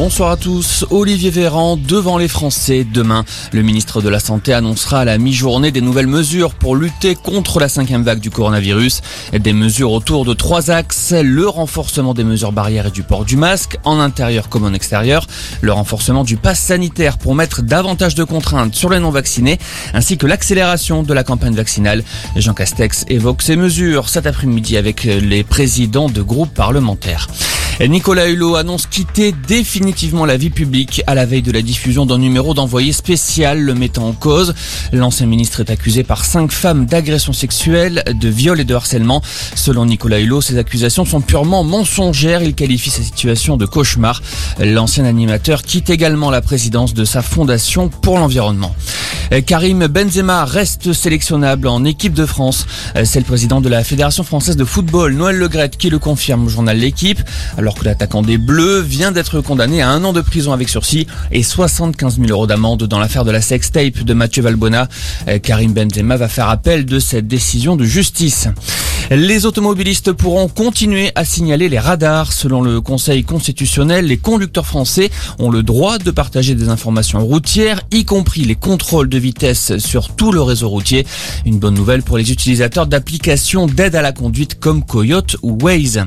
Bonsoir à tous. Olivier Véran devant les Français demain. Le ministre de la Santé annoncera à la mi-journée des nouvelles mesures pour lutter contre la cinquième vague du coronavirus. Des mesures autour de trois axes. Le renforcement des mesures barrières et du port du masque, en intérieur comme en extérieur. Le renforcement du pass sanitaire pour mettre davantage de contraintes sur les non-vaccinés, ainsi que l'accélération de la campagne vaccinale. Jean Castex évoque ces mesures cet après-midi avec les présidents de groupes parlementaires. Nicolas Hulot annonce quitter définitivement la vie publique à la veille de la diffusion d'un numéro d'envoyé spécial le mettant en cause. L'ancien ministre est accusé par cinq femmes d'agression sexuelle, de viol et de harcèlement. Selon Nicolas Hulot, ces accusations sont purement mensongères. Il qualifie sa situation de cauchemar. L'ancien animateur quitte également la présidence de sa fondation pour l'environnement. Karim Benzema reste sélectionnable en équipe de France. C'est le président de la Fédération française de football, Noël Legrette, qui le confirme au journal L'équipe. Alors que l'attaquant des Bleus vient d'être condamné à un an de prison avec sursis et 75 000 euros d'amende dans l'affaire de la sextape de Mathieu Valbona. Karim Benzema va faire appel de cette décision de justice. Les automobilistes pourront continuer à signaler les radars. Selon le Conseil constitutionnel, les conducteurs français ont le droit de partager des informations routières, y compris les contrôles de vitesse sur tout le réseau routier. Une bonne nouvelle pour les utilisateurs d'applications d'aide à la conduite comme Coyote ou Waze.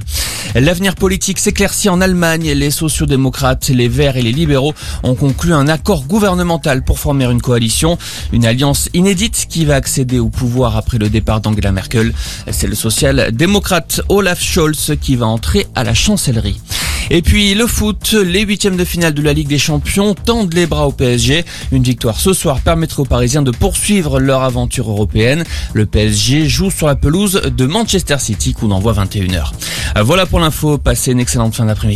L'avenir politique s'éclaircit en Allemagne. Les sociodémocrates, les Verts et les libéraux ont conclu un accord gouvernemental pour former une coalition, une alliance inédite qui va accéder au pouvoir après le départ d'Angela Merkel. C'est le social-démocrate Olaf Scholz qui va entrer à la chancellerie. Et puis le foot, les huitièmes de finale de la Ligue des Champions tendent les bras au PSG. Une victoire ce soir permettrait aux Parisiens de poursuivre leur aventure européenne. Le PSG joue sur la pelouse de Manchester City, coup d'envoi 21h. Voilà pour l'info, passez une excellente fin d'après-midi.